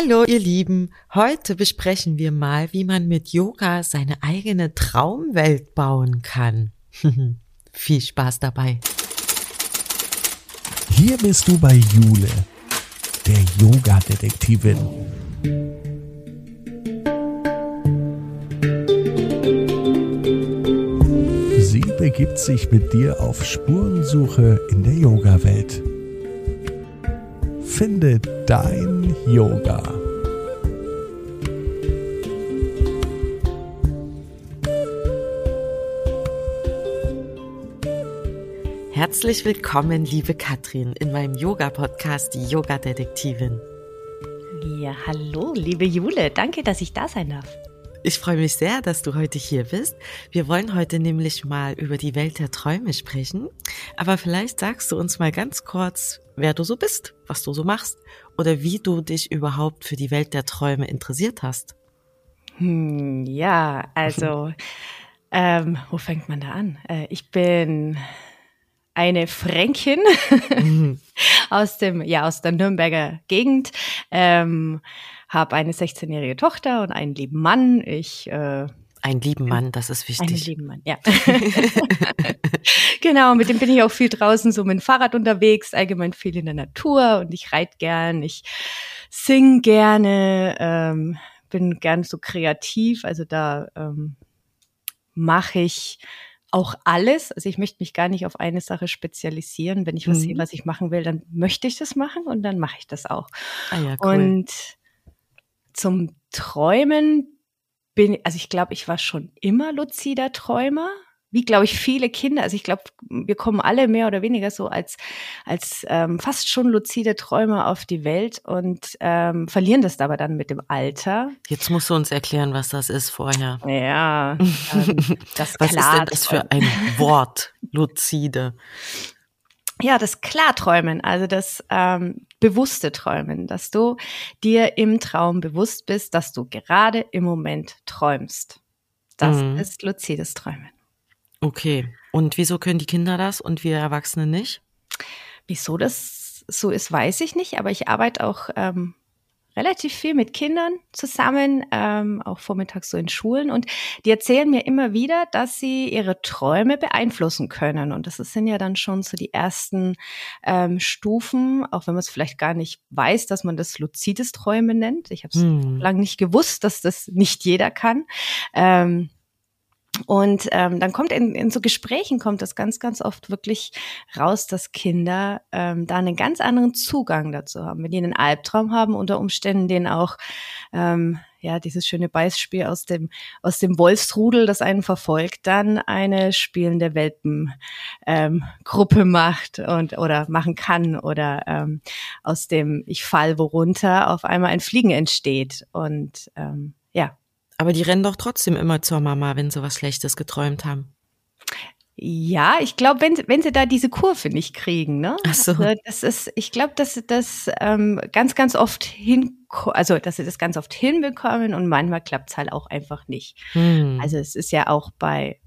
Hallo ihr Lieben, heute besprechen wir mal, wie man mit Yoga seine eigene Traumwelt bauen kann. Viel Spaß dabei. Hier bist du bei Jule, der Yoga-Detektivin. Sie begibt sich mit dir auf Spurensuche in der Yoga-Welt. Finde dein Yoga. Herzlich willkommen, liebe Katrin, in meinem Yoga-Podcast, die Yoga-Detektivin. Ja, hallo, liebe Jule. Danke, dass ich da sein darf. Ich freue mich sehr, dass du heute hier bist. Wir wollen heute nämlich mal über die Welt der Träume sprechen. Aber vielleicht sagst du uns mal ganz kurz, wer du so bist, was du so machst oder wie du dich überhaupt für die Welt der Träume interessiert hast. Hm, ja, also, ähm, wo fängt man da an? Äh, ich bin eine Fränkin mhm. aus dem, ja, aus der Nürnberger Gegend. Ähm, habe eine 16-jährige Tochter und einen lieben Mann. Ich äh, einen lieben Mann, das ist wichtig. Einen lieben Mann, ja. genau, mit dem bin ich auch viel draußen so mit dem Fahrrad unterwegs, allgemein viel in der Natur und ich reite gern, ich sing gerne, ähm, bin gern so kreativ, also da ähm, mache ich auch alles. Also ich möchte mich gar nicht auf eine Sache spezialisieren. Wenn ich was mhm. sehe, was ich machen will, dann möchte ich das machen und dann mache ich das auch. Ah ja, cool. Und zum Träumen bin, also ich glaube, ich war schon immer luzider Träumer wie glaube ich viele Kinder, also ich glaube, wir kommen alle mehr oder weniger so als als ähm, fast schon luzide Träumer auf die Welt und ähm, verlieren das aber dann mit dem Alter. Jetzt musst du uns erklären, was das ist vorher. Ja, ähm, das was ist denn das für ein Wort, luzide? Ja, das Klarträumen, also das ähm, bewusste Träumen, dass du dir im Traum bewusst bist, dass du gerade im Moment träumst. Das mhm. ist luzides Träumen. Okay. Und wieso können die Kinder das und wir Erwachsene nicht? Wieso das so ist, weiß ich nicht, aber ich arbeite auch ähm, relativ viel mit Kindern zusammen, ähm, auch vormittags so in Schulen. Und die erzählen mir immer wieder, dass sie ihre Träume beeinflussen können. Und das sind ja dann schon so die ersten ähm, Stufen, auch wenn man es vielleicht gar nicht weiß, dass man das luzides Träumen nennt. Ich habe es hm. lange nicht gewusst, dass das nicht jeder kann. Ähm, und ähm, dann kommt in, in so Gesprächen kommt das ganz, ganz oft wirklich raus, dass Kinder ähm, da einen ganz anderen Zugang dazu haben. Wenn die einen Albtraum haben, unter Umständen den auch ähm, ja dieses schöne Beispiel aus dem aus dem Wolfsrudel, das einen verfolgt, dann eine spielende Welpengruppe ähm, Gruppe macht und oder machen kann oder ähm, aus dem ich fall worunter auf einmal ein Fliegen entsteht und ähm, ja aber die rennen doch trotzdem immer zur Mama, wenn sie was Schlechtes geträumt haben. Ja, ich glaube, wenn, wenn sie da diese Kurve nicht kriegen, ne? Ach so. Also das ist, ich glaube, dass sie das ähm, ganz, ganz oft hin, also dass sie das ganz oft hinbekommen und manchmal klappt es halt auch einfach nicht. Hm. Also es ist ja auch bei,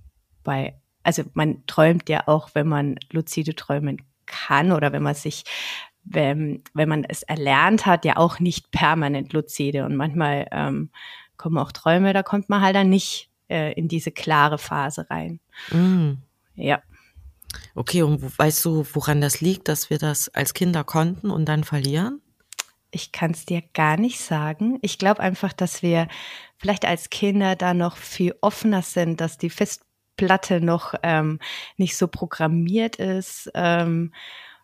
bei, also man träumt ja auch, wenn man luzide träumen kann oder wenn man sich wenn, wenn man es erlernt hat, ja auch nicht permanent luzide. Und manchmal ähm, kommen auch Träume, da kommt man halt dann nicht äh, in diese klare Phase rein. Mm. Ja. Okay, und weißt du, woran das liegt, dass wir das als Kinder konnten und dann verlieren? Ich kann es dir gar nicht sagen. Ich glaube einfach, dass wir vielleicht als Kinder da noch viel offener sind, dass die Festplatte noch ähm, nicht so programmiert ist. Ähm,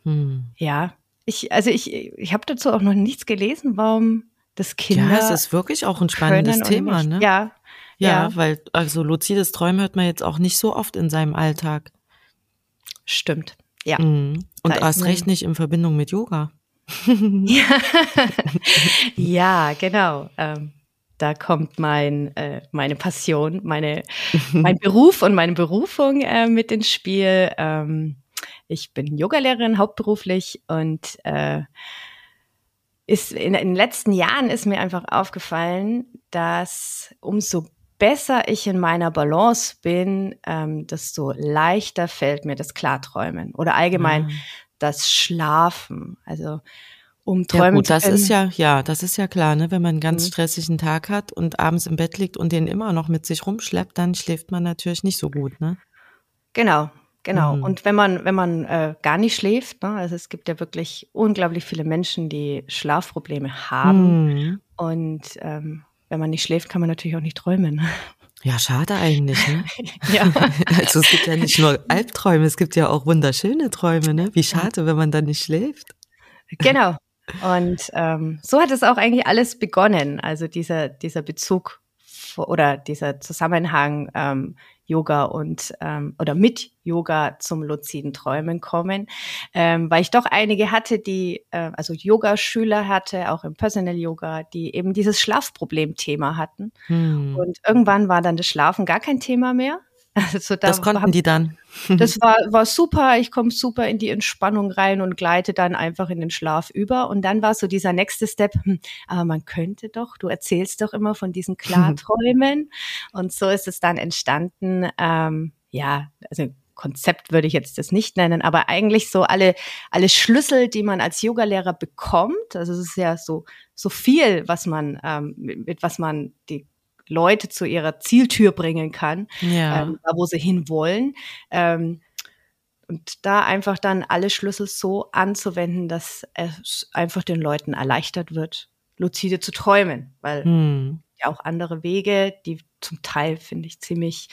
hm. Ja, ich, also ich, ich habe dazu auch noch nichts gelesen, warum das Kinder. Ja, es ist wirklich auch ein spannendes Thema, ne? Ja, ja. Ja, weil, also luzides Träumen hört man jetzt auch nicht so oft in seinem Alltag. Stimmt. Ja. Mhm. Und erst recht nicht in Verbindung mit Yoga. ja. ja, genau. Ähm, da kommt mein, äh, meine Passion, meine, mein Beruf und meine Berufung äh, mit ins Spiel. Ähm, ich bin Yogalehrerin hauptberuflich und äh, ist in, in den letzten Jahren ist mir einfach aufgefallen, dass umso besser ich in meiner Balance bin, ähm, desto leichter fällt mir das Klarträumen oder allgemein mhm. das Schlafen. Also um träumen ja, gut, das ist ja, ja, das ist ja klar, ne? Wenn man einen ganz mhm. stressigen Tag hat und abends im Bett liegt und den immer noch mit sich rumschleppt, dann schläft man natürlich nicht so gut, ne? Genau, genau. Mhm. Und wenn man, wenn man äh, gar nicht schläft, ne? also es gibt ja wirklich unglaublich viele Menschen, die Schlafprobleme haben. Mhm. Und ähm, wenn man nicht schläft, kann man natürlich auch nicht träumen. Ja, schade eigentlich, ne? ja. Also es gibt ja nicht nur Albträume, es gibt ja auch wunderschöne Träume, ne? Wie schade, wenn man dann nicht schläft. Genau. Und ähm, so hat es auch eigentlich alles begonnen. Also dieser, dieser Bezug oder dieser Zusammenhang ähm, Yoga und ähm, oder mit Yoga zum luziden Träumen kommen, ähm, weil ich doch einige hatte, die äh, also Yoga-Schüler hatte, auch im Personal Yoga, die eben dieses Schlafproblem-Thema hatten. Hm. Und irgendwann war dann das Schlafen gar kein Thema mehr. Also da das konnten die dann. Das war, war super. Ich komme super in die Entspannung rein und gleite dann einfach in den Schlaf über. Und dann war so dieser nächste Step, hm, aber man könnte doch, du erzählst doch immer von diesen Klarträumen. und so ist es dann entstanden. Ähm, ja, also Konzept würde ich jetzt das nicht nennen, aber eigentlich so alle, alle Schlüssel, die man als Yogalehrer bekommt. Also es ist ja so, so viel, was man, ähm, mit was man die Leute zu ihrer Zieltür bringen kann, ja. ähm, da wo sie hinwollen. Ähm, und da einfach dann alle Schlüssel so anzuwenden, dass es einfach den Leuten erleichtert wird, lucide zu träumen, weil hm. ja auch andere Wege, die zum Teil finde ich ziemlich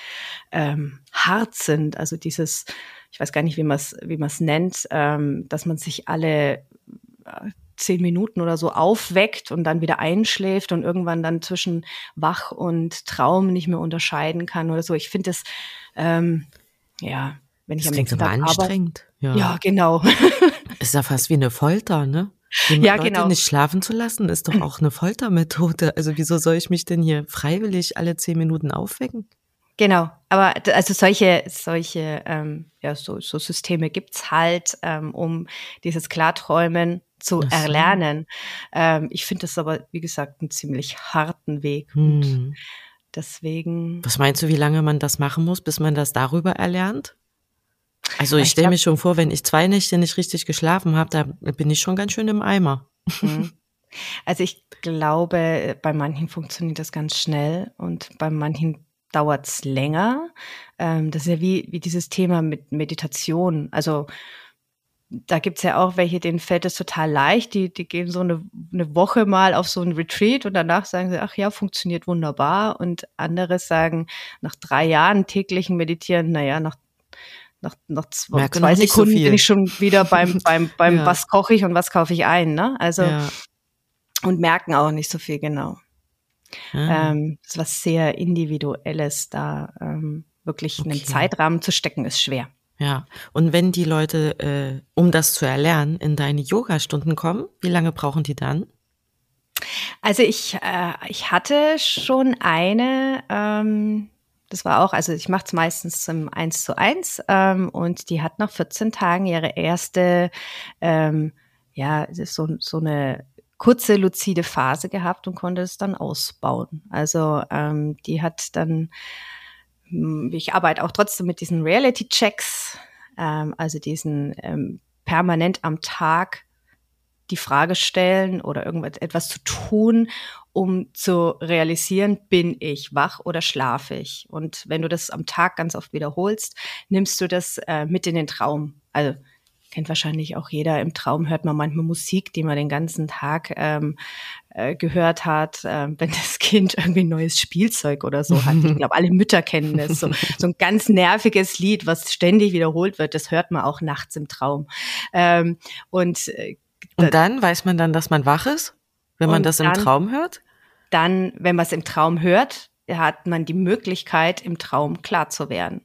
ähm, hart sind. Also dieses, ich weiß gar nicht, wie man es wie man es nennt, ähm, dass man sich alle äh, zehn Minuten oder so aufweckt und dann wieder einschläft und irgendwann dann zwischen Wach und Traum nicht mehr unterscheiden kann oder so. Ich finde das, ähm, ja, wenn ich das am nächsten Tag anstrengend. Ja. ja, genau. ist ja fast wie eine Folter, ne? Ja, Leute genau. nicht schlafen zu lassen, ist doch auch eine Foltermethode. Also wieso soll ich mich denn hier freiwillig alle zehn Minuten aufwecken? Genau, aber also solche, solche ähm, ja, so, so Systeme gibt's halt, ähm, um dieses Klarträumen zu so. erlernen. Ähm, ich finde das aber, wie gesagt, einen ziemlich harten Weg. Hm. deswegen. Was meinst du, wie lange man das machen muss, bis man das darüber erlernt? Also ich stelle mir schon vor, wenn ich zwei Nächte nicht richtig geschlafen habe, da bin ich schon ganz schön im Eimer. Hm. Also ich glaube, bei manchen funktioniert das ganz schnell und bei manchen dauert es länger. Ähm, das ist ja wie, wie dieses Thema mit Meditation. Also da gibt's ja auch welche, denen fällt es total leicht. Die, die gehen so eine, eine Woche mal auf so ein Retreat und danach sagen sie, ach ja, funktioniert wunderbar. Und andere sagen, nach drei Jahren täglichen Meditieren, naja, nach nach, nach zwei, zwei Sekunden so bin ich schon wieder beim, beim, beim ja. was koche ich und was kaufe ich ein, ne? Also, ja. und merken auch nicht so viel genau. Ah. Ähm, das ist was sehr Individuelles, da ähm, wirklich okay. einen Zeitrahmen zu stecken, ist schwer. Ja, und wenn die Leute, äh, um das zu erlernen, in deine Yoga-Stunden kommen, wie lange brauchen die dann? Also ich, äh, ich hatte schon eine, ähm, das war auch, also ich mache es meistens zum 1 zu 1 ähm, und die hat nach 14 Tagen ihre erste, ähm, ja, so, so eine kurze luzide Phase gehabt und konnte es dann ausbauen. Also ähm, die hat dann ich arbeite auch trotzdem mit diesen Reality-Checks, ähm, also diesen ähm, permanent am Tag die Frage stellen oder irgendwas etwas zu tun, um zu realisieren, bin ich wach oder schlafe ich? Und wenn du das am Tag ganz oft wiederholst, nimmst du das äh, mit in den Traum. Also kennt wahrscheinlich auch jeder, im Traum hört man manchmal Musik, die man den ganzen Tag ähm, äh, gehört hat, äh, wenn das Kind irgendwie ein neues Spielzeug oder so hat. Ich glaube, alle Mütter kennen das. So, so ein ganz nerviges Lied, was ständig wiederholt wird, das hört man auch nachts im Traum. Ähm, und, äh, und dann weiß man dann, dass man wach ist, wenn man das im dann, Traum hört? Dann, wenn man es im Traum hört, hat man die Möglichkeit, im Traum klar zu werden.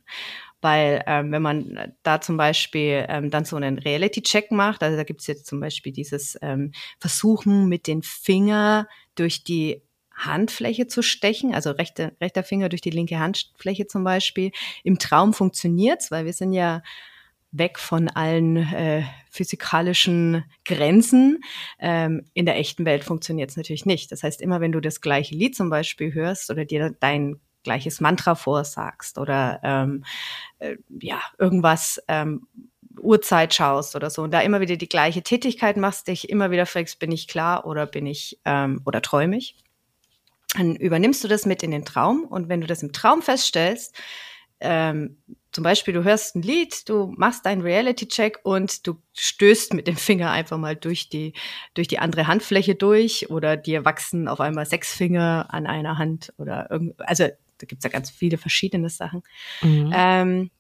Weil ähm, wenn man da zum Beispiel ähm, dann so einen Reality-Check macht, also da gibt's jetzt zum Beispiel dieses ähm, Versuchen mit den Finger durch die Handfläche zu stechen, also rechte, rechter Finger durch die linke Handfläche zum Beispiel. Im Traum funktioniert's, weil wir sind ja weg von allen äh, physikalischen Grenzen. Ähm, in der echten Welt funktioniert's natürlich nicht. Das heißt, immer wenn du das gleiche Lied zum Beispiel hörst oder dir dein gleiches Mantra vorsagst oder ähm, äh, ja irgendwas ähm, Uhrzeit schaust oder so und da immer wieder die gleiche Tätigkeit machst, dich immer wieder fragst, bin ich klar oder bin ich ähm, oder träume ich, dann übernimmst du das mit in den Traum und wenn du das im Traum feststellst, ähm, zum Beispiel du hörst ein Lied, du machst einen Reality-Check und du stößt mit dem Finger einfach mal durch die, durch die andere Handfläche durch oder dir wachsen auf einmal sechs Finger an einer Hand oder irgend, also da gibt's ja ganz viele verschiedene Sachen. Mhm. Ähm,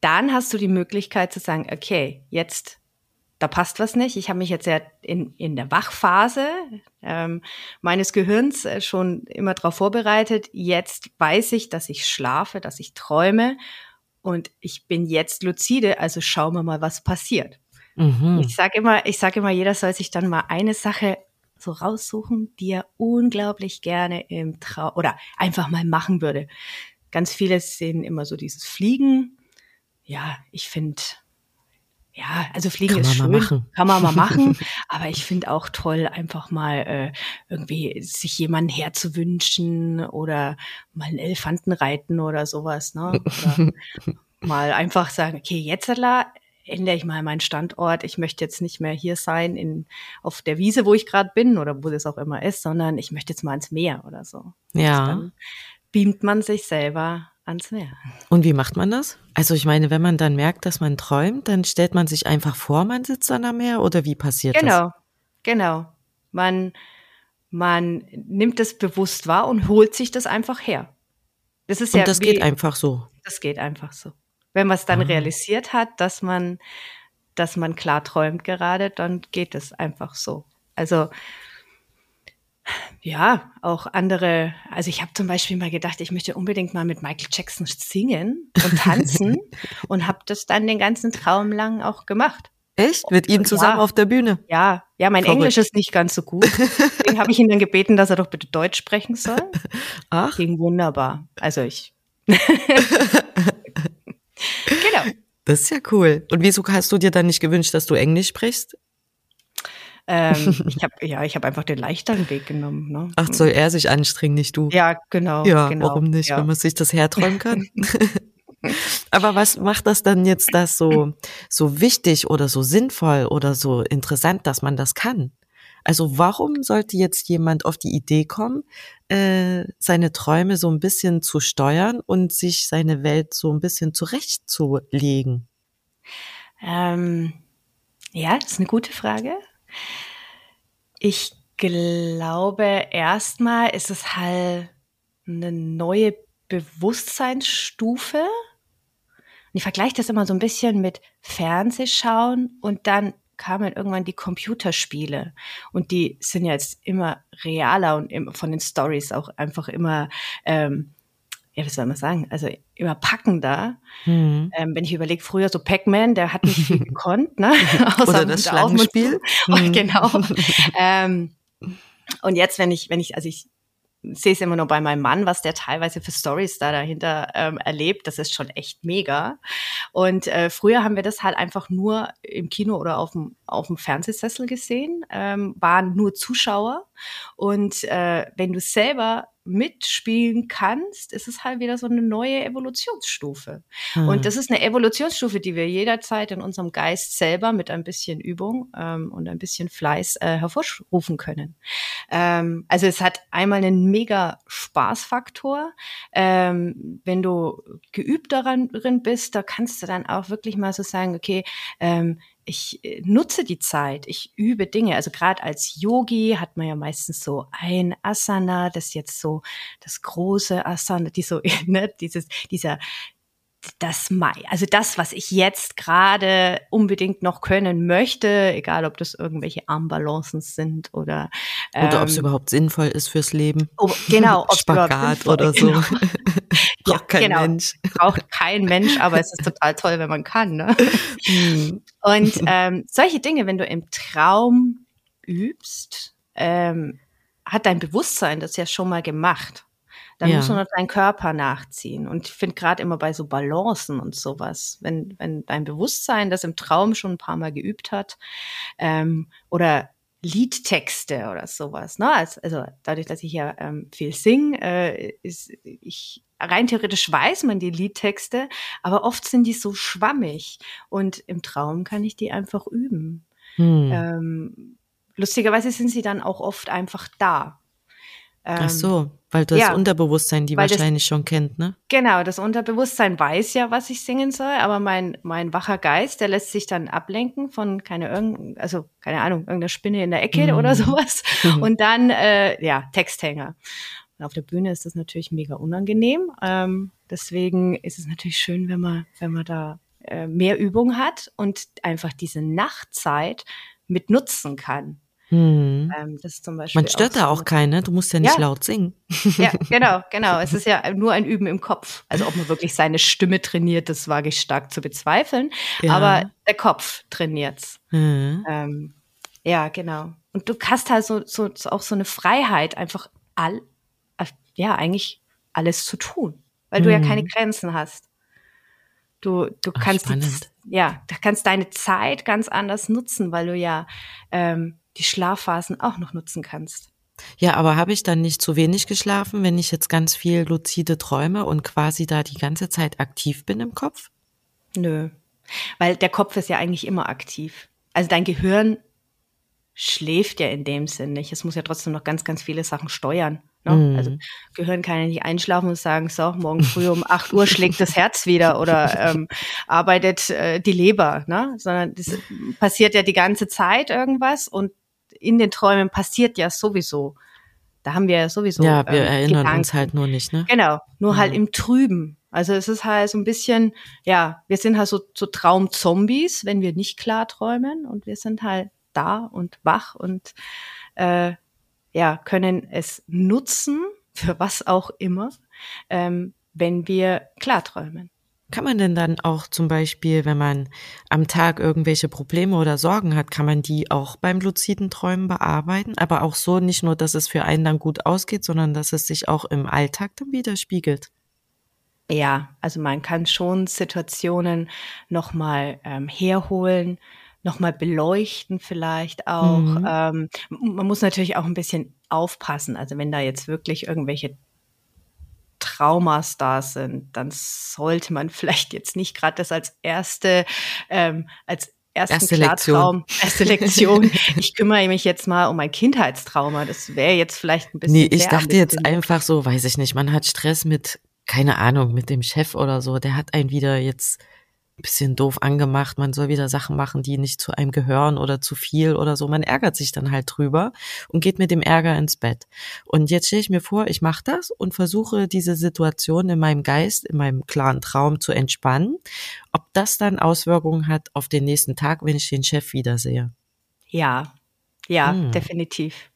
dann hast du die Möglichkeit zu sagen, okay, jetzt da passt was nicht. Ich habe mich jetzt ja in, in der Wachphase ähm, meines Gehirns äh, schon immer darauf vorbereitet. Jetzt weiß ich, dass ich schlafe, dass ich träume und ich bin jetzt lucide, also schauen wir mal, was passiert. Mhm. Ich sage immer, ich sage immer, jeder soll sich dann mal eine Sache so raussuchen, die er unglaublich gerne im Traum oder einfach mal machen würde. Ganz viele sehen immer so dieses Fliegen. Ja, ich finde ja, also Fliegen kann ist schön, kann man mal machen. aber ich finde auch toll, einfach mal äh, irgendwie sich jemanden herzuwünschen oder mal einen Elefanten reiten oder sowas. Ne? Oder mal einfach sagen, okay, jetzt ändere ich mal meinen Standort. Ich möchte jetzt nicht mehr hier sein in auf der Wiese, wo ich gerade bin oder wo das auch immer ist, sondern ich möchte jetzt mal ins Meer oder so. Ja. Dann beamt man sich selber ans Meer. Und wie macht man das? Also ich meine, wenn man dann merkt, dass man träumt, dann stellt man sich einfach vor, man sitzt dann am Meer oder wie passiert genau, das? Genau, genau. Man, man nimmt es bewusst wahr und holt sich das einfach her. Das ist und ja das wie, geht einfach so. Das geht einfach so. Wenn man es dann ah. realisiert hat, dass man, dass man klar träumt gerade, dann geht es einfach so. Also ja, auch andere, also ich habe zum Beispiel mal gedacht, ich möchte unbedingt mal mit Michael Jackson singen und tanzen und habe das dann den ganzen Traum lang auch gemacht. Echt? Mit ihm zusammen ja, auf der Bühne? Ja, ja, mein Verrückt. Englisch ist nicht ganz so gut. Deswegen habe ich ihn dann gebeten, dass er doch bitte Deutsch sprechen soll. Ach. Ging wunderbar. Also ich. Das ist ja cool. Und wieso hast du dir dann nicht gewünscht, dass du Englisch sprichst? Ähm, ich habe ja, ich habe einfach den leichteren Weg genommen. Ne? Ach, soll er sich anstrengen, nicht du? Ja, genau. Ja, genau, warum nicht, ja. wenn man sich das herträumen kann? Aber was macht das dann jetzt das so so wichtig oder so sinnvoll oder so interessant, dass man das kann? Also warum sollte jetzt jemand auf die Idee kommen, äh, seine Träume so ein bisschen zu steuern und sich seine Welt so ein bisschen zurechtzulegen? Ähm, ja, das ist eine gute Frage. Ich glaube, erstmal ist es halt eine neue Bewusstseinsstufe. Und ich vergleiche das immer so ein bisschen mit Fernsehschauen und dann kamen irgendwann die Computerspiele und die sind ja jetzt immer realer und von den Stories auch einfach immer ähm, ja, was soll man sagen, also immer packender. Mhm. Ähm, wenn ich überlege, früher so Pac-Man, der hat nicht viel gekonnt, ne? Oder das Schlangenspiel. Mhm. Genau. ähm, und jetzt, wenn ich, wenn ich, also ich sehe es immer nur bei meinem Mann, was der teilweise für Stories da dahinter ähm, erlebt. Das ist schon echt mega. Und äh, früher haben wir das halt einfach nur im Kino oder auf dem, auf dem Fernsehsessel gesehen, ähm, waren nur Zuschauer. Und äh, wenn du selber mitspielen kannst, ist es halt wieder so eine neue Evolutionsstufe. Hm. Und das ist eine Evolutionsstufe, die wir jederzeit in unserem Geist selber mit ein bisschen Übung ähm, und ein bisschen Fleiß äh, hervorrufen können. Ähm, also es hat einmal einen mega Spaßfaktor. Ähm, wenn du geübt daran bist, da kannst du dann auch wirklich mal so sagen, okay, ähm, ich äh, nutze die Zeit, ich übe Dinge. Also gerade als Yogi hat man ja meistens so ein Asana, das jetzt so das große Asana, die so, ne, dieses, dieser, das also das, was ich jetzt gerade unbedingt noch können möchte, egal ob das irgendwelche Armbalancen sind oder ähm, oder ob es überhaupt sinnvoll ist fürs Leben. Oh, genau, Spagat oder so. Genau. Braucht kein genau. Mensch. Braucht kein Mensch, aber es ist total toll, wenn man kann. Ne? Hm. Und ähm, solche Dinge, wenn du im Traum übst, ähm, hat dein Bewusstsein das ja schon mal gemacht. Dann ja. muss nur dein Körper nachziehen. Und ich finde gerade immer bei so Balancen und sowas, wenn, wenn dein Bewusstsein das im Traum schon ein paar Mal geübt hat, ähm, oder Liedtexte oder sowas. Ne? Also dadurch, dass ich ja ähm, viel singe, äh, ist ich rein theoretisch weiß man die Liedtexte, aber oft sind die so schwammig und im Traum kann ich die einfach üben. Hm. Ähm, lustigerweise sind sie dann auch oft einfach da. Ähm, Ach so, weil das ja, Unterbewusstsein die wahrscheinlich das, schon kennt, ne? Genau, das Unterbewusstsein weiß ja, was ich singen soll, aber mein, mein wacher Geist, der lässt sich dann ablenken von keine also keine Ahnung, irgendeiner Spinne in der Ecke mm. oder sowas. Und dann, äh, ja, Texthänger. Und auf der Bühne ist das natürlich mega unangenehm. Ähm, deswegen ist es natürlich schön, wenn man, wenn man da äh, mehr Übung hat und einfach diese Nachtzeit mit nutzen kann. Hm. Ähm, das ist zum Beispiel Man stört da auch keine, du musst ja nicht ja. laut singen. Ja, genau, genau. Es ist ja nur ein Üben im Kopf. Also ob man wirklich seine Stimme trainiert, das wage ich stark zu bezweifeln. Ja. Aber der Kopf trainiert's. Mhm. Ähm, ja, genau. Und du hast halt so, so, so auch so eine Freiheit, einfach all, äh, ja, eigentlich alles zu tun, weil mhm. du ja keine hm. Grenzen hast. Du, du Ach, kannst, die, ja, du kannst deine Zeit ganz anders nutzen, weil du ja ähm, die Schlafphasen auch noch nutzen kannst. Ja, aber habe ich dann nicht zu wenig geschlafen, wenn ich jetzt ganz viel luzide träume und quasi da die ganze Zeit aktiv bin im Kopf? Nö, weil der Kopf ist ja eigentlich immer aktiv. Also dein Gehirn schläft ja in dem Sinn nicht. Es muss ja trotzdem noch ganz, ganz viele Sachen steuern. Ne? Mhm. Also Gehirn kann ja nicht einschlafen und sagen, so, morgen früh um 8 Uhr schlägt das Herz wieder oder ähm, arbeitet äh, die Leber, ne? sondern das passiert ja die ganze Zeit irgendwas und in den Träumen passiert ja sowieso. Da haben wir ja sowieso. Ja, wir ähm, erinnern Gedanken. uns halt nur nicht, ne? Genau, nur halt mhm. halt im Trüben. Also es ist halt so ein bisschen, ja, wir sind halt so, so Traumzombies, wenn wir nicht klar träumen und wir sind halt da und wach und äh, ja, können es nutzen, für was auch immer, ähm, wenn wir klar träumen. Kann man denn dann auch zum Beispiel, wenn man am Tag irgendwelche Probleme oder Sorgen hat, kann man die auch beim luziden Träumen bearbeiten? Aber auch so nicht nur, dass es für einen dann gut ausgeht, sondern dass es sich auch im Alltag dann widerspiegelt. Ja, also man kann schon Situationen nochmal ähm, herholen, nochmal beleuchten vielleicht auch. Mhm. Ähm, man muss natürlich auch ein bisschen aufpassen. Also wenn da jetzt wirklich irgendwelche Traumas da sind, dann sollte man vielleicht jetzt nicht gerade das als erste, ähm, als ersten erste Klartraum, Lektion. erste Lektion. ich kümmere mich jetzt mal um mein Kindheitstrauma. Das wäre jetzt vielleicht ein bisschen. Nee, ich dachte jetzt einfach so, weiß ich nicht, man hat Stress mit, keine Ahnung, mit dem Chef oder so, der hat einen wieder jetzt bisschen doof angemacht, man soll wieder Sachen machen, die nicht zu einem gehören oder zu viel oder so. Man ärgert sich dann halt drüber und geht mit dem Ärger ins Bett. Und jetzt stelle ich mir vor, ich mache das und versuche diese Situation in meinem Geist, in meinem klaren Traum zu entspannen. Ob das dann Auswirkungen hat auf den nächsten Tag, wenn ich den Chef wiedersehe. Ja, ja, hm. definitiv.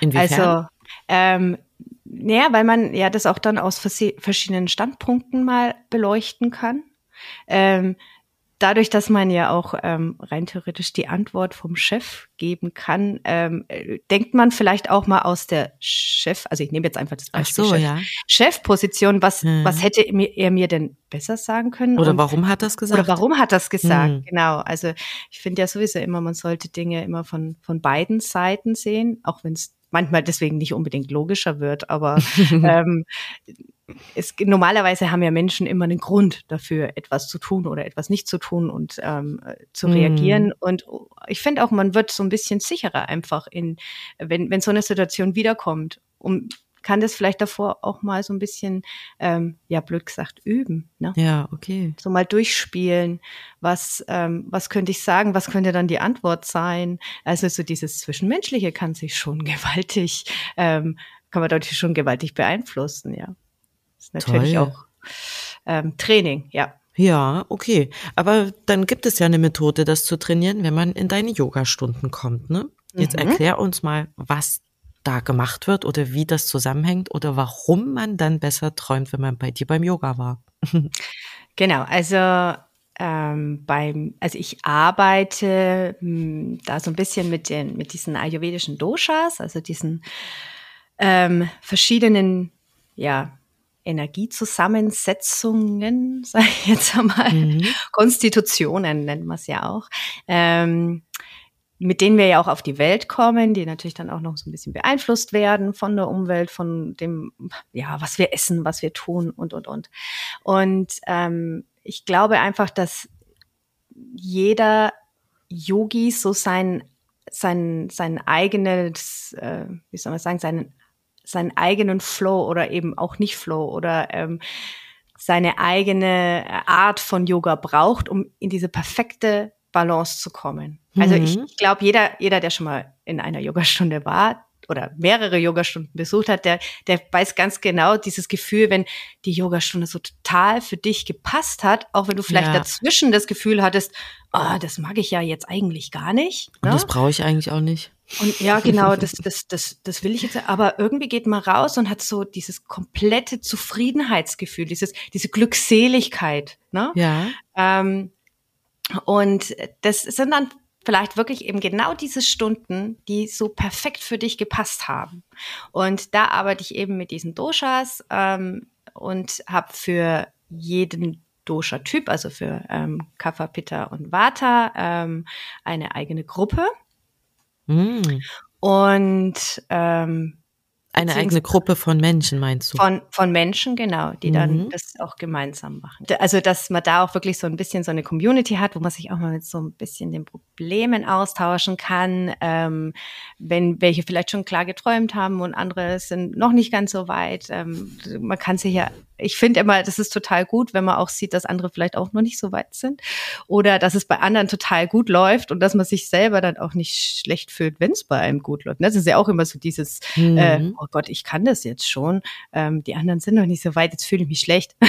Inwiefern? Also, ähm, naja, weil man ja das auch dann aus verschiedenen Standpunkten mal beleuchten kann. Ähm, dadurch, dass man ja auch ähm, rein theoretisch die Antwort vom Chef geben kann, ähm, denkt man vielleicht auch mal aus der Chef, also ich nehme jetzt einfach das Beispiel so, Chef, ja. Chefposition, was, hm. was hätte er mir denn besser sagen können? Oder und, warum hat er das gesagt? Oder warum hat er das gesagt? Hm. Genau. Also ich finde ja sowieso immer, man sollte Dinge immer von, von beiden Seiten sehen, auch wenn es manchmal deswegen nicht unbedingt logischer wird, aber ähm, es, normalerweise haben ja Menschen immer einen Grund dafür, etwas zu tun oder etwas nicht zu tun und ähm, zu reagieren. Mm. Und ich finde auch, man wird so ein bisschen sicherer einfach in, wenn, wenn so eine Situation wiederkommt, um kann das vielleicht davor auch mal so ein bisschen, ähm, ja, blöd gesagt, üben. Ne? Ja, okay. So mal durchspielen. Was, ähm, was könnte ich sagen? Was könnte dann die Antwort sein? Also so dieses Zwischenmenschliche kann sich schon gewaltig, ähm, kann man dadurch schon gewaltig beeinflussen, ja. ist natürlich Toll. auch ähm, Training, ja. Ja, okay. Aber dann gibt es ja eine Methode, das zu trainieren, wenn man in deine Yogastunden kommt, ne? Jetzt mhm. erklär uns mal, was da gemacht wird oder wie das zusammenhängt oder warum man dann besser träumt, wenn man bei dir beim Yoga war. genau, also ähm, beim, also ich arbeite mh, hm, da so ein bisschen mit den, mit diesen ayurvedischen Doshas, also diesen ähm, verschiedenen, ja, Energiezusammensetzungen, sage ich jetzt einmal, mhm. Konstitutionen nennt man es ja auch. Ähm, mit denen wir ja auch auf die Welt kommen, die natürlich dann auch noch so ein bisschen beeinflusst werden von der Umwelt, von dem, ja, was wir essen, was wir tun und, und, und. Und ähm, ich glaube einfach, dass jeder Yogi so sein, sein, sein eigenes, äh, wie soll man sagen, seinen, seinen eigenen Flow oder eben auch nicht Flow oder ähm, seine eigene Art von Yoga braucht, um in diese perfekte Balance zu kommen. Also mhm. ich, ich glaube, jeder, jeder, der schon mal in einer Yogastunde war oder mehrere Yogastunden besucht hat, der, der weiß ganz genau dieses Gefühl, wenn die Yogastunde so total für dich gepasst hat, auch wenn du vielleicht ja. dazwischen das Gefühl hattest, oh, das mag ich ja jetzt eigentlich gar nicht. Ne? Und das brauche ich eigentlich auch nicht. Und ja, genau, das, das, das, das will ich jetzt. Aber irgendwie geht man raus und hat so dieses komplette Zufriedenheitsgefühl, dieses, diese Glückseligkeit. Ne? Ja. Ähm, und das sind dann vielleicht wirklich eben genau diese Stunden, die so perfekt für dich gepasst haben. Und da arbeite ich eben mit diesen Doshas ähm, und habe für jeden Dosha-Typ, also für ähm, Kapha, Pitta und Vata, ähm, eine eigene Gruppe. Mm. Und ähm, eine eigene Gruppe von Menschen, meinst du? Von, von Menschen, genau, die dann mhm. das auch gemeinsam machen. Also, dass man da auch wirklich so ein bisschen so eine Community hat, wo man sich auch mal mit so ein bisschen den Problemen austauschen kann, ähm, wenn welche vielleicht schon klar geträumt haben und andere sind noch nicht ganz so weit. Ähm, man kann sich ja ich finde immer, das ist total gut, wenn man auch sieht, dass andere vielleicht auch noch nicht so weit sind oder dass es bei anderen total gut läuft und dass man sich selber dann auch nicht schlecht fühlt, wenn es bei einem gut läuft. Das ist ja auch immer so dieses, mhm. äh, oh Gott, ich kann das jetzt schon, ähm, die anderen sind noch nicht so weit, jetzt fühle ich mich schlecht.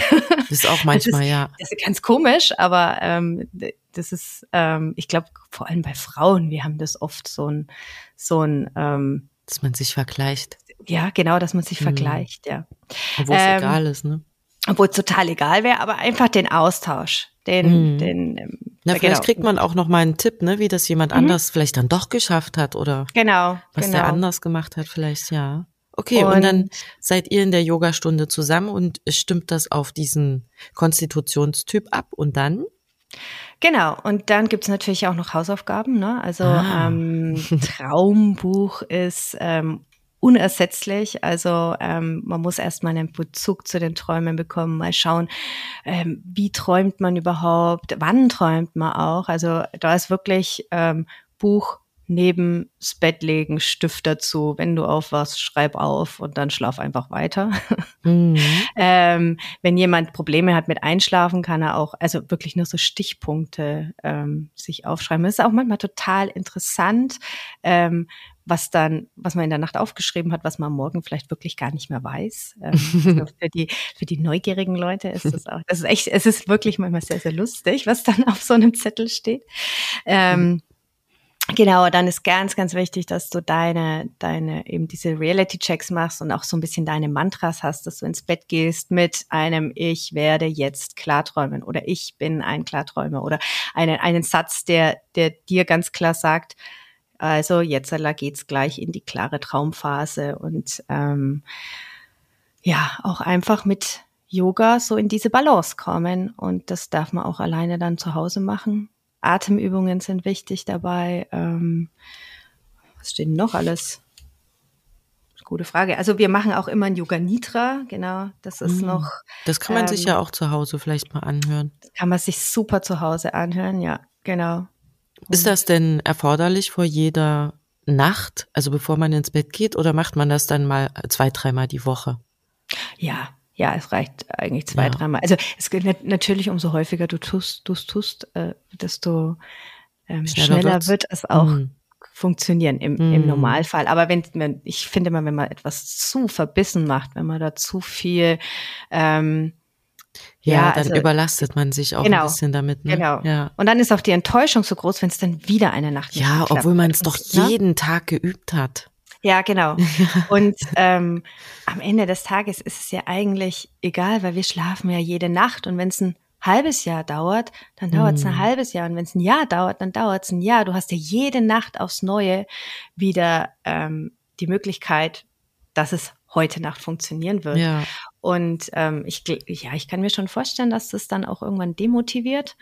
Das ist auch manchmal, das ist, ja. Das ist ganz komisch, aber ähm, das ist, ähm, ich glaube, vor allem bei Frauen, wir haben das oft so ein, so ein, ähm, dass man sich vergleicht. Ja, genau, dass man sich mhm. vergleicht, ja. Obwohl es ähm, egal ist, ne? Obwohl es total egal wäre, aber einfach den Austausch. Den, mhm. den, ähm, Na, vielleicht genau. kriegt man auch noch mal einen Tipp, ne, wie das jemand mhm. anders vielleicht dann doch geschafft hat oder genau, was genau. der anders gemacht hat, vielleicht, ja. Okay, und, und, dann seid ihr in der Yogastunde zusammen und stimmt das auf diesen Konstitutionstyp ab und dann? Genau, und dann gibt's natürlich auch noch Hausaufgaben. Ne? Also ah. ähm, Traumbuch ist ähm, unersetzlich. Also ähm, man muss erstmal einen Bezug zu den Träumen bekommen, mal schauen, ähm, wie träumt man überhaupt, wann träumt man auch. Also da ist wirklich ähm, Buch neben das Bett legen, Stift dazu. Wenn du aufwachst, schreib auf und dann schlaf einfach weiter. Mhm. ähm, wenn jemand Probleme hat mit Einschlafen, kann er auch, also wirklich nur so Stichpunkte ähm, sich aufschreiben. Das ist auch manchmal total interessant, ähm, was dann, was man in der Nacht aufgeschrieben hat, was man am Morgen vielleicht wirklich gar nicht mehr weiß. Ähm, für die, für die neugierigen Leute ist das auch, das ist echt, es ist wirklich manchmal sehr, sehr lustig, was dann auf so einem Zettel steht. Ähm, Genau, dann ist ganz, ganz wichtig, dass du deine, deine, eben diese Reality-Checks machst und auch so ein bisschen deine Mantras hast, dass du ins Bett gehst mit einem Ich werde jetzt klarträumen oder ich bin ein Klarträumer oder einen, einen Satz, der, der dir ganz klar sagt, also jetzt geht's gleich in die klare Traumphase und ähm, ja, auch einfach mit Yoga so in diese Balance kommen. Und das darf man auch alleine dann zu Hause machen. Atemübungen sind wichtig dabei. Ähm, was steht noch alles? Gute Frage. Also wir machen auch immer ein Yoga Nitra, genau. Das ist mm. noch. Das kann man ähm, sich ja auch zu Hause vielleicht mal anhören. Kann man sich super zu Hause anhören, ja, genau. Ist das denn erforderlich vor jeder Nacht, also bevor man ins Bett geht, oder macht man das dann mal zwei, dreimal die Woche? Ja, ja, es reicht eigentlich zwei, ja. dreimal. Also es geht natürlich, umso häufiger du tust, du tust, äh, desto ähm, schneller, schneller wird es auch mhm. funktionieren im, mhm. im Normalfall. Aber wenn, wenn, ich finde mal, wenn man etwas zu verbissen macht, wenn man da zu viel ähm, ja, ja dann also, überlastet man sich auch genau, ein bisschen damit. Ne? Genau. Ja. Und dann ist auch die Enttäuschung so groß, wenn es dann wieder eine Nacht Ja, obwohl man es doch ne? jeden Tag geübt hat. Ja, genau. Und ähm, am Ende des Tages ist es ja eigentlich egal, weil wir schlafen ja jede Nacht. Und wenn es ein halbes Jahr dauert, dann dauert es ein mhm. halbes Jahr. Und wenn es ein Jahr dauert, dann dauert es ein Jahr. Du hast ja jede Nacht aufs Neue wieder ähm, die Möglichkeit, dass es heute Nacht funktionieren wird. Ja. Und ähm, ich, ja, ich kann mir schon vorstellen, dass das dann auch irgendwann demotiviert,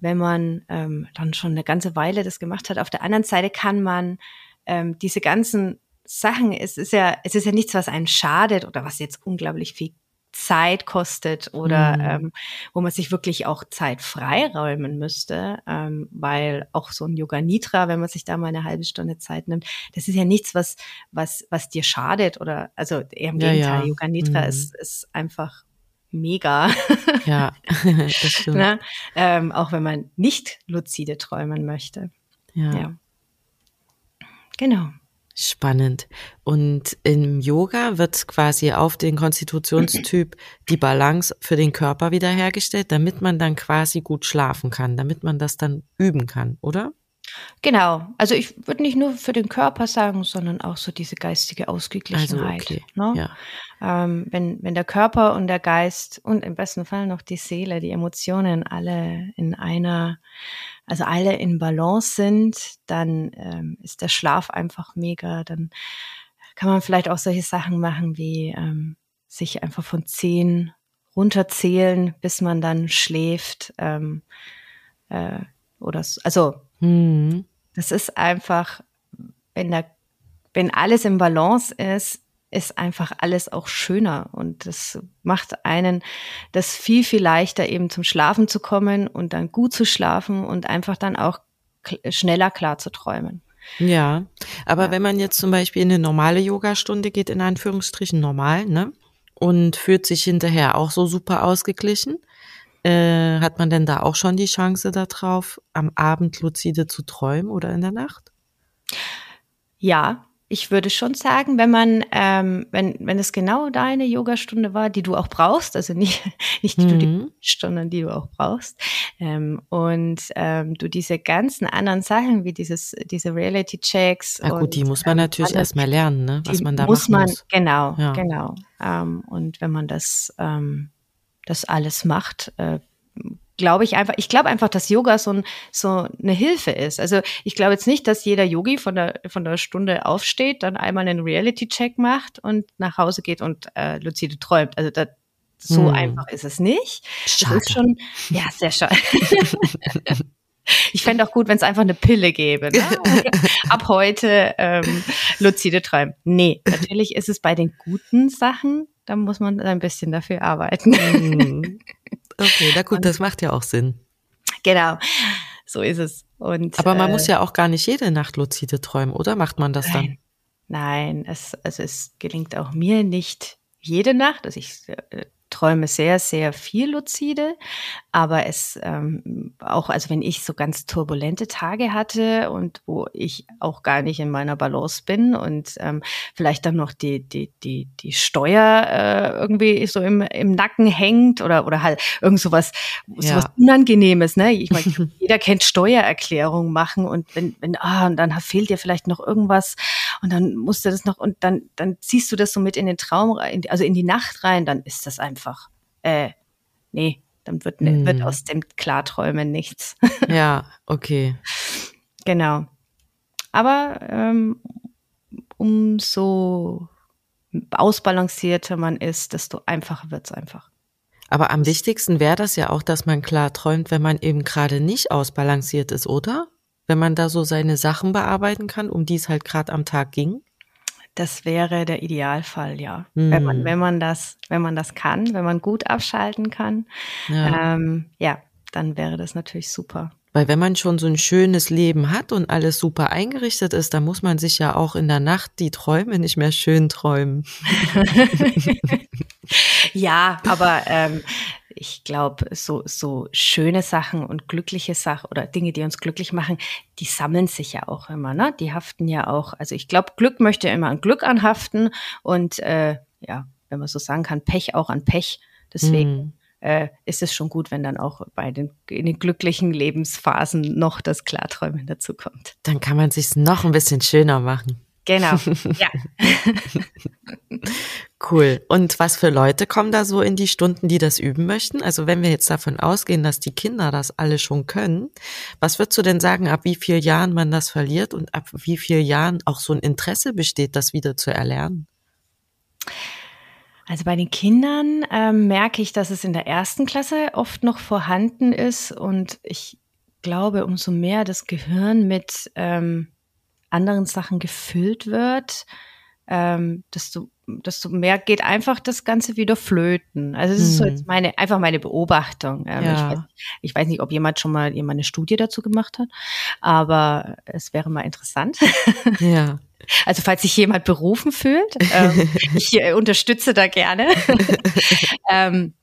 wenn man ähm, dann schon eine ganze Weile das gemacht hat. Auf der anderen Seite kann man ähm, diese ganzen Sachen, es ist ja, es ist ja nichts, was einen schadet oder was jetzt unglaublich viel Zeit kostet oder mhm. ähm, wo man sich wirklich auch Zeit freiräumen müsste, ähm, weil auch so ein Yoga Nitra, wenn man sich da mal eine halbe Stunde Zeit nimmt, das ist ja nichts, was was was dir schadet oder also eher im ja, Gegenteil, ja. Yoga Nitra mhm. ist ist einfach mega. Ja, das stimmt. ne? ähm, auch wenn man nicht luzide träumen möchte. ja. ja. Genau. Spannend. Und im Yoga wird quasi auf den Konstitutionstyp die Balance für den Körper wiederhergestellt, damit man dann quasi gut schlafen kann, damit man das dann üben kann, oder? Genau. Also ich würde nicht nur für den Körper sagen, sondern auch so diese geistige Ausgeglichenheit. Also okay. ne? ja. ähm, wenn, wenn der Körper und der Geist und im besten Fall noch die Seele, die Emotionen alle in einer also alle in Balance sind, dann ähm, ist der Schlaf einfach mega. Dann kann man vielleicht auch solche Sachen machen wie ähm, sich einfach von zehn runterzählen, bis man dann schläft. Ähm, äh, oder so. also hm. das ist einfach, wenn der, wenn alles im Balance ist, ist einfach alles auch schöner und das macht einen das viel, viel leichter eben zum Schlafen zu kommen und dann gut zu schlafen und einfach dann auch schneller klar zu träumen. Ja, aber ja. wenn man jetzt zum Beispiel in eine normale Yogastunde geht, in Anführungsstrichen normal, ne, und fühlt sich hinterher auch so super ausgeglichen, äh, hat man denn da auch schon die Chance darauf, am Abend luzide zu träumen oder in der Nacht? Ja, ich würde schon sagen, wenn man, ähm, wenn, wenn es genau deine Yogastunde war, die du auch brauchst, also nicht, nicht die mhm. du die Stunden, die du auch brauchst, ähm, und ähm, du diese ganzen anderen Sachen wie dieses, diese Reality-Checks. Ja gut, die muss man ähm, natürlich erstmal lernen, ne? was man da muss man, muss. Genau, ja. genau. Ähm, und wenn man das, ähm, das alles macht, äh, glaube ich einfach, ich glaube einfach, dass Yoga so, ein, so eine Hilfe ist. Also ich glaube jetzt nicht, dass jeder Yogi von der, von der Stunde aufsteht, dann einmal einen Reality-Check macht und nach Hause geht und äh, lucide träumt. Also das, so hm. einfach ist es nicht. Schade. Das ist schon, ja, sehr schade. Ich fände auch gut, wenn es einfach eine Pille gäbe. Ne? Ab heute ähm, lucide träumen. Nee, natürlich ist es bei den guten Sachen, da muss man ein bisschen dafür arbeiten. Okay, na gut, und, das macht ja auch Sinn. Genau, so ist es. Und, Aber man äh, muss ja auch gar nicht jede Nacht luzide träumen, oder macht man das dann? Nein, es, also es gelingt auch mir nicht jede Nacht. Also ich äh, träume sehr, sehr viel luzide, aber es ähm, auch, also wenn ich so ganz turbulente Tage hatte und wo ich auch gar nicht in meiner Balance bin und ähm, vielleicht dann noch die, die, die, die Steuer äh, irgendwie so im, im Nacken hängt oder, oder halt irgend sowas, ja. sowas Unangenehmes, ne? Ich meine, jeder kennt Steuererklärung machen und wenn, wenn, ah, und dann fehlt dir vielleicht noch irgendwas und dann musst du das noch und dann, dann ziehst du das so mit in den Traum, also in die Nacht rein, dann ist das einfach, äh, nee, dann wird, mm. wird aus dem Klarträumen nichts. ja, okay. Genau. Aber ähm, umso ausbalancierter man ist, desto einfacher wird's einfach. Aber am wichtigsten wäre das ja auch, dass man klar träumt, wenn man eben gerade nicht ausbalanciert ist, oder? wenn man da so seine Sachen bearbeiten kann, um die es halt gerade am Tag ging? Das wäre der Idealfall, ja. Mhm. Wenn man, wenn man das, wenn man das kann, wenn man gut abschalten kann, ja. Ähm, ja, dann wäre das natürlich super. Weil wenn man schon so ein schönes Leben hat und alles super eingerichtet ist, dann muss man sich ja auch in der Nacht die Träume nicht mehr schön träumen. ja, aber ähm, ich glaube, so, so schöne Sachen und glückliche Sachen oder Dinge, die uns glücklich machen, die sammeln sich ja auch immer, ne? Die haften ja auch. Also ich glaube, Glück möchte immer an Glück anhaften und äh, ja, wenn man so sagen kann, Pech auch an Pech. Deswegen mm. äh, ist es schon gut, wenn dann auch bei den, in den glücklichen Lebensphasen noch das Klarträumen dazu kommt. Dann kann man sich noch ein bisschen schöner machen. Genau, ja. cool. Und was für Leute kommen da so in die Stunden, die das üben möchten? Also wenn wir jetzt davon ausgehen, dass die Kinder das alle schon können, was würdest du denn sagen, ab wie vielen Jahren man das verliert und ab wie vielen Jahren auch so ein Interesse besteht, das wieder zu erlernen? Also bei den Kindern ähm, merke ich, dass es in der ersten Klasse oft noch vorhanden ist und ich glaube, umso mehr das Gehirn mit ähm, anderen Sachen gefüllt wird, ähm, desto, desto mehr geht einfach das Ganze wieder flöten. Also das ist so jetzt hm. meine, einfach meine Beobachtung. Ähm, ja. ich, weiß, ich, weiß, nicht, ob jemand schon mal jemand eine Studie dazu gemacht hat, aber es wäre mal interessant. Ja. Also falls sich jemand berufen fühlt, ähm, ich äh, unterstütze da gerne. ähm,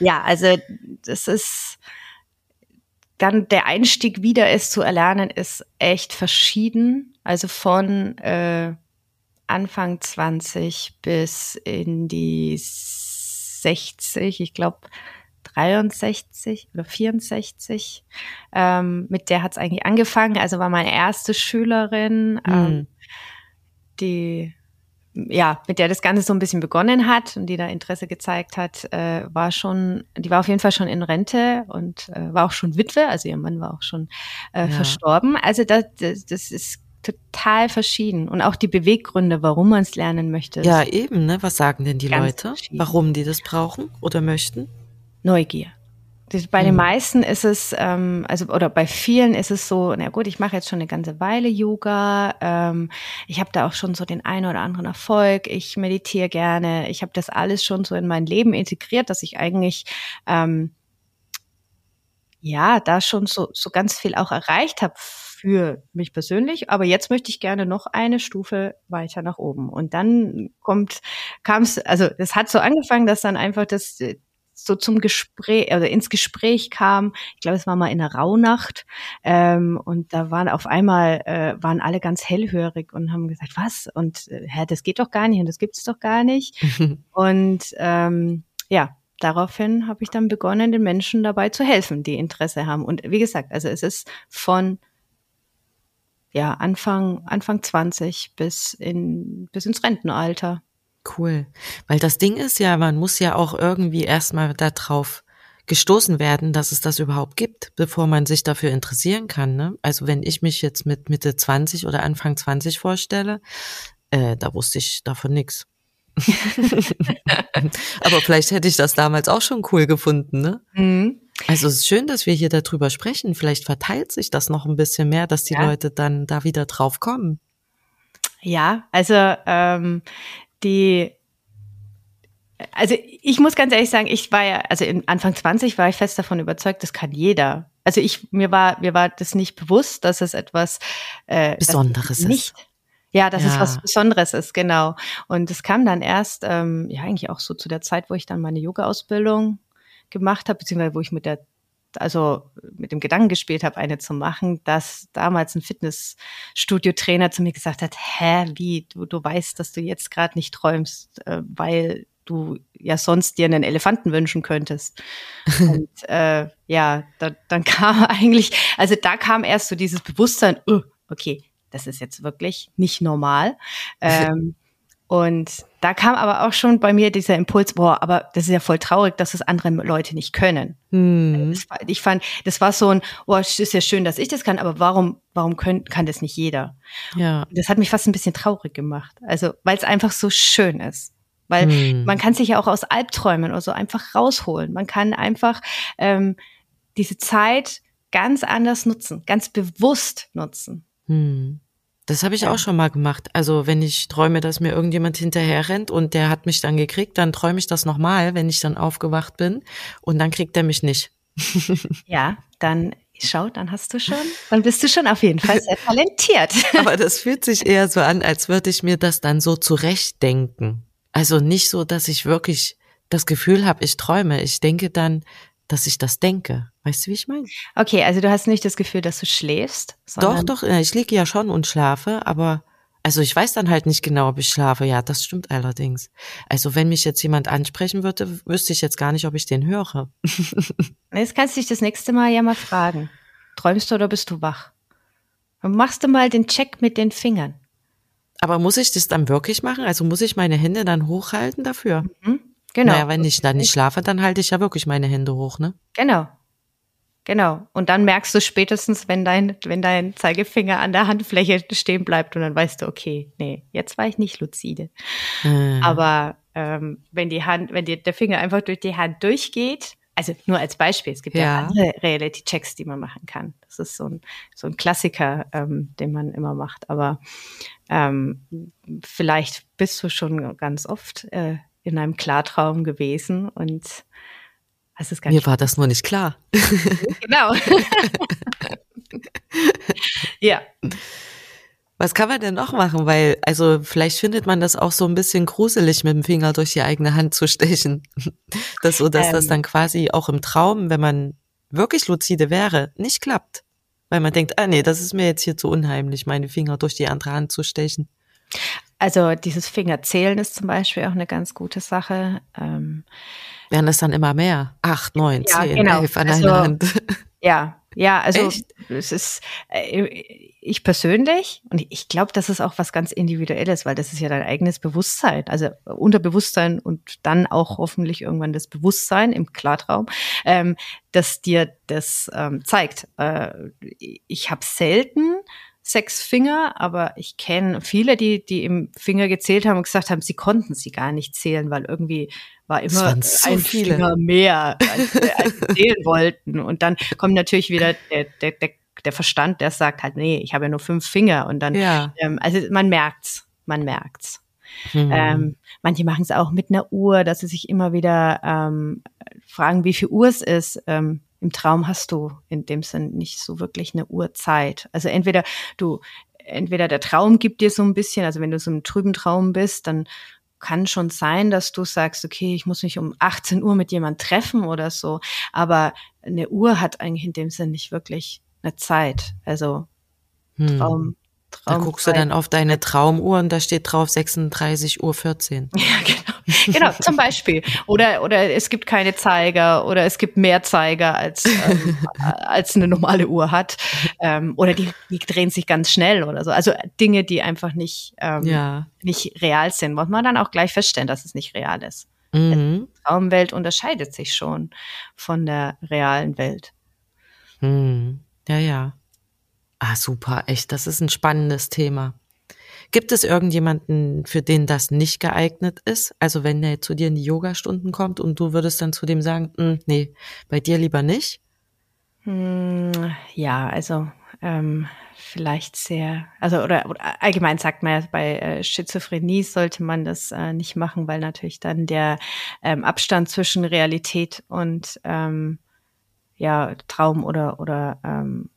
ja, also das ist dann der Einstieg wieder es zu erlernen, ist echt verschieden. Also von äh, Anfang 20 bis in die 60, ich glaube 63 oder 64. Ähm, mit der hat es eigentlich angefangen. Also war meine erste Schülerin, ähm, mhm. die ja, mit der das Ganze so ein bisschen begonnen hat und die da Interesse gezeigt hat, äh, war schon, die war auf jeden Fall schon in Rente und äh, war auch schon Witwe, also ihr Mann war auch schon äh, ja. verstorben. Also das, das, das ist total verschieden und auch die Beweggründe, warum man es lernen möchte. Ja, eben, ne? Was sagen denn die Leute, warum die das brauchen oder möchten? Neugier. Bei den mhm. meisten ist es, ähm, also oder bei vielen ist es so, na gut, ich mache jetzt schon eine ganze Weile Yoga, ähm, ich habe da auch schon so den einen oder anderen Erfolg, ich meditiere gerne, ich habe das alles schon so in mein Leben integriert, dass ich eigentlich ähm, ja da schon so, so ganz viel auch erreicht habe für mich persönlich, aber jetzt möchte ich gerne noch eine Stufe weiter nach oben. Und dann kommt, kam es, also es hat so angefangen, dass dann einfach das so zum Gespräch oder ins Gespräch kam. Ich glaube, es war mal in der Rauhnacht ähm, und da waren auf einmal äh, waren alle ganz hellhörig und haben gesagt, was und äh, hä, das geht doch gar nicht und das gibt's doch gar nicht. und ähm, ja, daraufhin habe ich dann begonnen, den Menschen dabei zu helfen, die Interesse haben. Und wie gesagt, also es ist von ja Anfang Anfang 20 bis in bis ins Rentenalter. Cool. Weil das Ding ist ja, man muss ja auch irgendwie erstmal darauf gestoßen werden, dass es das überhaupt gibt, bevor man sich dafür interessieren kann. Ne? Also wenn ich mich jetzt mit Mitte 20 oder Anfang 20 vorstelle, äh, da wusste ich davon nichts. Aber vielleicht hätte ich das damals auch schon cool gefunden, ne? Mhm. Also es ist schön, dass wir hier darüber sprechen. Vielleicht verteilt sich das noch ein bisschen mehr, dass die ja. Leute dann da wieder drauf kommen. Ja, also ähm, die also ich muss ganz ehrlich sagen, ich war ja, also in Anfang 20 war ich fest davon überzeugt, das kann jeder. Also ich, mir war, mir war das nicht bewusst, dass es etwas äh, Besonderes nicht, ist. Ja, dass ja. es was Besonderes ist, genau. Und es kam dann erst, ähm, ja eigentlich auch so zu der Zeit, wo ich dann meine Yoga-Ausbildung gemacht habe, beziehungsweise wo ich mit der also mit dem Gedanken gespielt habe, eine zu machen, dass damals ein Fitnessstudio-Trainer zu mir gesagt hat, hä, wie, du, du weißt, dass du jetzt gerade nicht träumst, äh, weil du ja sonst dir einen Elefanten wünschen könntest. Und äh, ja, da, dann kam eigentlich, also da kam erst so dieses Bewusstsein, uh, okay, das ist jetzt wirklich nicht normal. Ähm, und da kam aber auch schon bei mir dieser Impuls, boah, aber das ist ja voll traurig, dass das andere Leute nicht können. Hm. ich fand, das war so ein, boah, es ist ja schön, dass ich das kann, aber warum, warum können, kann das nicht jeder? Ja. Das hat mich fast ein bisschen traurig gemacht. Also, weil es einfach so schön ist. Weil hm. man kann sich ja auch aus Albträumen oder so einfach rausholen. Man kann einfach ähm, diese Zeit ganz anders nutzen, ganz bewusst nutzen. Hm. Das habe ich ja. auch schon mal gemacht. Also wenn ich träume, dass mir irgendjemand hinterher rennt und der hat mich dann gekriegt, dann träume ich das nochmal, wenn ich dann aufgewacht bin und dann kriegt er mich nicht. ja, dann schau, dann hast du schon, dann bist du schon auf jeden Fall sehr talentiert. Aber das fühlt sich eher so an, als würde ich mir das dann so zurechtdenken. Also nicht so, dass ich wirklich das Gefühl habe, ich träume. Ich denke dann, dass ich das denke. Weißt du, wie ich meine? Okay, also du hast nicht das Gefühl, dass du schläfst? Doch, doch, ich liege ja schon und schlafe, aber also ich weiß dann halt nicht genau, ob ich schlafe. Ja, das stimmt allerdings. Also wenn mich jetzt jemand ansprechen würde, wüsste ich jetzt gar nicht, ob ich den höre. Jetzt kannst du dich das nächste Mal ja mal fragen. Träumst du oder bist du wach? Und machst du mal den Check mit den Fingern. Aber muss ich das dann wirklich machen? Also muss ich meine Hände dann hochhalten dafür? Mhm. Genau. Naja, wenn ich dann nicht schlafe, dann halte ich ja wirklich meine Hände hoch, ne? Genau. Genau. Und dann merkst du spätestens, wenn dein, wenn dein Zeigefinger an der Handfläche stehen bleibt und dann weißt du, okay, nee, jetzt war ich nicht lucide. Hm. Aber ähm, wenn die Hand, wenn die, der Finger einfach durch die Hand durchgeht, also nur als Beispiel, es gibt ja, Ja. andere Reality-Checks, die man machen kann. Das ist so ein, so ein Klassiker, ähm, den man immer macht. Aber ähm, vielleicht bist du schon ganz oft äh, in einem Klartraum gewesen und hast es gar Mir nicht war das nur nicht klar. genau. ja, Was kann man denn noch machen? Weil, also vielleicht findet man das auch so ein bisschen gruselig, mit dem Finger durch die eigene Hand zu stechen. Das so, dass das Ähm. dann quasi auch im Traum, wenn man wirklich lucide wäre, nicht klappt. Weil man denkt, ah nee, das ist mir jetzt hier zu unheimlich, meine Finger durch die andere Hand zu stechen. Also dieses Fingerzählen ist zum Beispiel auch eine ganz gute Sache. Ähm, Werden das dann immer mehr? Acht, neun, Ja, zehn, genau. elf an Also- einer Hand. Ja, ja, also Echt? es ist äh, ich persönlich und ich glaube, das ist auch was ganz Individuelles, weil das ist ja dein eigenes Bewusstsein, also Unterbewusstsein und dann auch hoffentlich irgendwann das Bewusstsein im Klartraum, ähm, das dir das ähm, zeigt. Äh, ich habe selten sechs Finger, aber ich kenne viele, die die im Finger gezählt haben und gesagt haben, sie konnten sie gar nicht zählen, weil irgendwie war immer so ein viele. Finger mehr, als, als sie zählen wollten. Und dann kommt natürlich wieder der, der, der, der Verstand, der sagt halt, nee, ich habe ja nur fünf Finger. Und dann, Ja. ähm, also man merkt's, man merkt's. Hm. Ähm, manche machen es auch mit einer Uhr, dass sie sich immer wieder ähm, fragen, wie viel Uhr es ist. Ähm, Im Traum hast du in dem Sinn nicht so wirklich eine Uhrzeit. Also entweder du, entweder der Traum gibt dir so ein bisschen, also wenn du so im trüben Traum bist, dann kann schon sein, dass du sagst, okay, ich muss mich um 18 Uhr mit jemand treffen oder so. Aber eine Uhr hat eigentlich in dem Sinn nicht wirklich eine Zeit. Also Hm. Traum. Da guckst du dann auf deine Traumuhr und da steht drauf 36 Uhr 14. Ja, genau. Genau, zum Beispiel. Oder, oder es gibt keine Zeiger oder es gibt mehr Zeiger, als, ähm, als eine normale Uhr hat. Ähm, oder die, die drehen sich ganz schnell oder so. Also Dinge, die einfach nicht, ähm, Ja. nicht real sind, muss man dann auch gleich feststellen, dass es nicht real ist. Mhm. Traumwelt unterscheidet sich schon von der realen Welt. Hm. Ja, ja. Ah, super, echt, das ist ein spannendes Thema. Gibt es irgendjemanden, für den das nicht geeignet ist? Also wenn er zu dir in die Yogastunden kommt und du würdest dann zu dem sagen, "Hm, nee, bei dir lieber nicht? Hm, ja, also ähm, vielleicht sehr, also oder, oder allgemein sagt man ja, bei äh, Schizophrenie sollte man das äh, nicht machen, weil natürlich dann der ähm, Abstand zwischen Realität und ähm, ja Traum oder oder ähm,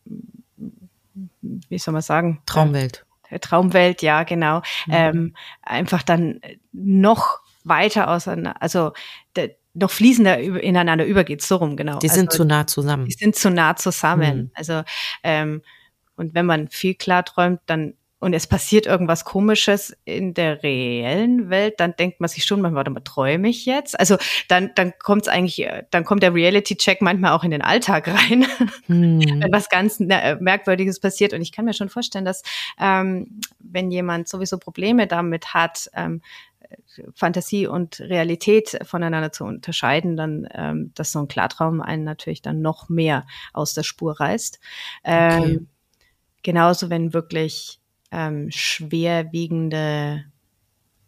wie soll man sagen Traumwelt. Äh, Traumwelt, ja genau, ähm, einfach dann noch weiter auseinander, also de, noch fließender über- ineinander übergeht, so rum genau. Die sind also, zu nah zusammen. die sind zu nah zusammen. Mhm. Also ähm, und wenn man viel klar träumt, dann und es passiert irgendwas Komisches in der reellen Welt, dann denkt man sich schon, man warte mal, träume ich jetzt? Also dann dann kommt es eigentlich, äh, dann kommt der Reality-Check manchmal auch in den Alltag rein, Hm. wenn was ganz äh, Merkwürdiges passiert. Und ich kann mir schon vorstellen, dass ähm, wenn jemand sowieso Probleme damit hat, ähm, Fantasie und Realität voneinander zu unterscheiden, dann, ähm, dass so ein Klartraum einen natürlich dann noch mehr aus der Spur reißt. Ähm, Okay. Genauso, wenn wirklich ähm, schwerwiegende,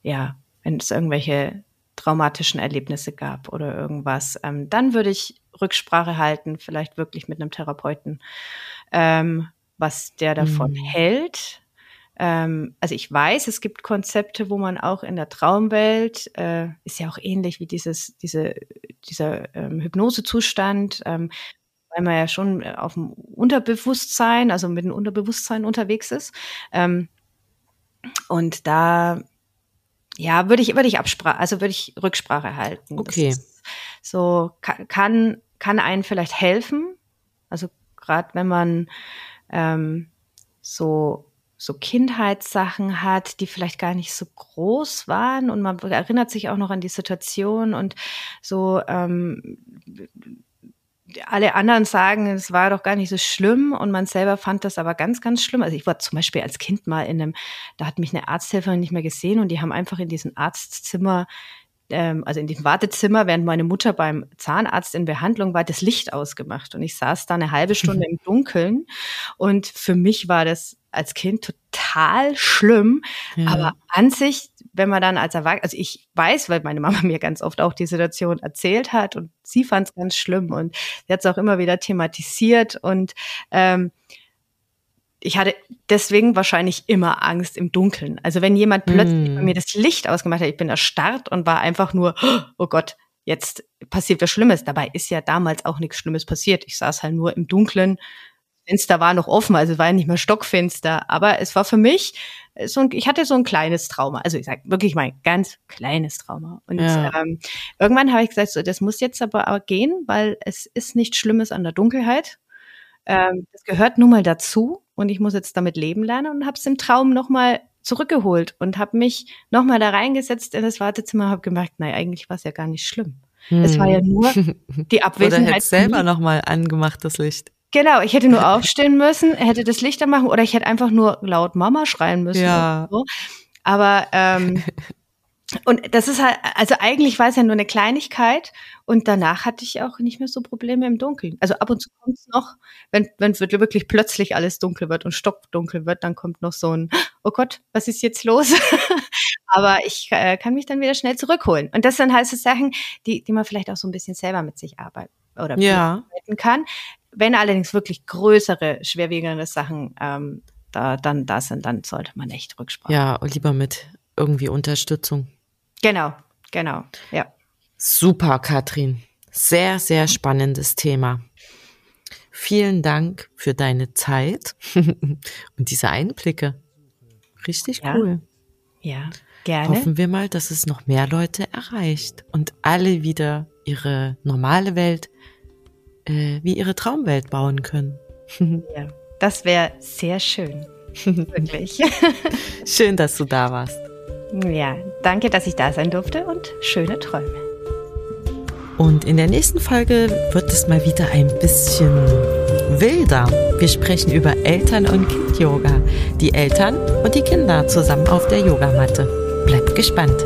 ja, wenn es irgendwelche traumatischen Erlebnisse gab oder irgendwas, ähm, dann würde ich Rücksprache halten, vielleicht wirklich mit einem Therapeuten, ähm, was der davon Mhm. hält. Ähm, also ich weiß, es gibt Konzepte, wo man auch in der Traumwelt, äh, ist ja auch ähnlich wie dieses, diese, dieser ähm, Hypnosezustand, ähm, weil man ja schon äh, auf dem Unterbewusstsein, also mit dem Unterbewusstsein unterwegs ist. Ähm, und da, ja, würde ich, würde ich Absprache, also würde ich Rücksprache halten. Okay. ist so ka- kann, kann einen vielleicht helfen. Also gerade wenn man ähm, so so Kindheitssachen hat, die vielleicht gar nicht so groß waren und man erinnert sich auch noch an die Situation und so ähm, alle anderen sagen, es war doch gar nicht so schlimm und man selber fand das aber ganz, ganz schlimm. Also ich war zum Beispiel als Kind mal in einem, da hat mich eine Arzthelferin nicht mehr gesehen und die haben einfach in diesem Arztzimmer, ähm, also in diesem Wartezimmer, während meine Mutter beim Zahnarzt in Behandlung war, das Licht ausgemacht und ich saß da eine halbe Stunde im Dunkeln und für mich war das als Kind total schlimm, Ja. aber an sich wenn man dann als Erwachsener, also ich weiß, weil meine Mama mir ganz oft auch die Situation erzählt hat und sie fand es ganz schlimm und sie hat es auch immer wieder thematisiert und ähm, ich hatte deswegen wahrscheinlich immer Angst im Dunkeln. Also wenn jemand plötzlich mm. bei mir das Licht ausgemacht hat, ich bin erstarrt und war einfach nur, oh Gott, jetzt passiert was Schlimmes. Dabei ist ja damals auch nichts Schlimmes passiert. Ich saß halt nur im Dunkeln. Fenster war noch offen, also es war ja nicht mehr stockfinster. Aber es war für mich so ein, ich hatte so ein kleines Trauma. Also ich sage wirklich mein ganz kleines Trauma. Und ja. ähm, irgendwann habe ich gesagt, so, das muss jetzt aber auch gehen, weil es ist nichts Schlimmes an der Dunkelheit. Ähm, das gehört nun mal dazu und ich muss jetzt damit leben lernen und habe es im Traum nochmal zurückgeholt und habe mich nochmal da reingesetzt in das Wartezimmer und habe gemerkt, nein, eigentlich war es ja gar nicht schlimm. Hm. Es war ja hm. nur die Abwesenheit. Oder hätte selber nochmal angemacht, das Licht. Genau, ich hätte nur aufstehen müssen, hätte das Licht anmachen oder ich hätte einfach nur laut Mama schreien müssen. Ja. So. Aber ähm, und das ist halt, also eigentlich war es ja nur eine Kleinigkeit und danach hatte ich auch nicht mehr so Probleme im Dunkeln. Also ab und zu kommt es noch, wenn, wenn wirklich plötzlich alles dunkel wird und stockdunkel wird, dann kommt noch so ein, oh Gott, was ist jetzt los? Aber ich äh, kann mich dann wieder schnell zurückholen. Und das sind halt so Sachen, die, die man vielleicht auch so ein bisschen selber mit sich arbeiten oder ja. arbeiten kann. Wenn allerdings wirklich größere, schwerwiegende Sachen ähm, da dann da sind, dann sollte man echt Rücksprache. Ja, lieber mit irgendwie Unterstützung. Genau, genau, ja. Super, Katrin. Sehr, sehr spannendes Thema. Vielen Dank für deine Zeit und diese Einblicke. Richtig ja. cool. Ja, gerne. Hoffen wir mal, dass es noch mehr Leute erreicht und alle wieder ihre normale Welt äh, wie ihre Traumwelt bauen können. ja, das wäre sehr schön. Wirklich. Schön, dass du da warst. Ja, danke, dass ich da sein durfte und schöne Träume. Und in der nächsten Folge wird es mal wieder ein bisschen wilder. Wir sprechen über Eltern- und Kind-Yoga. Die Eltern und die Kinder zusammen auf der Yogamatte. Bleibt gespannt.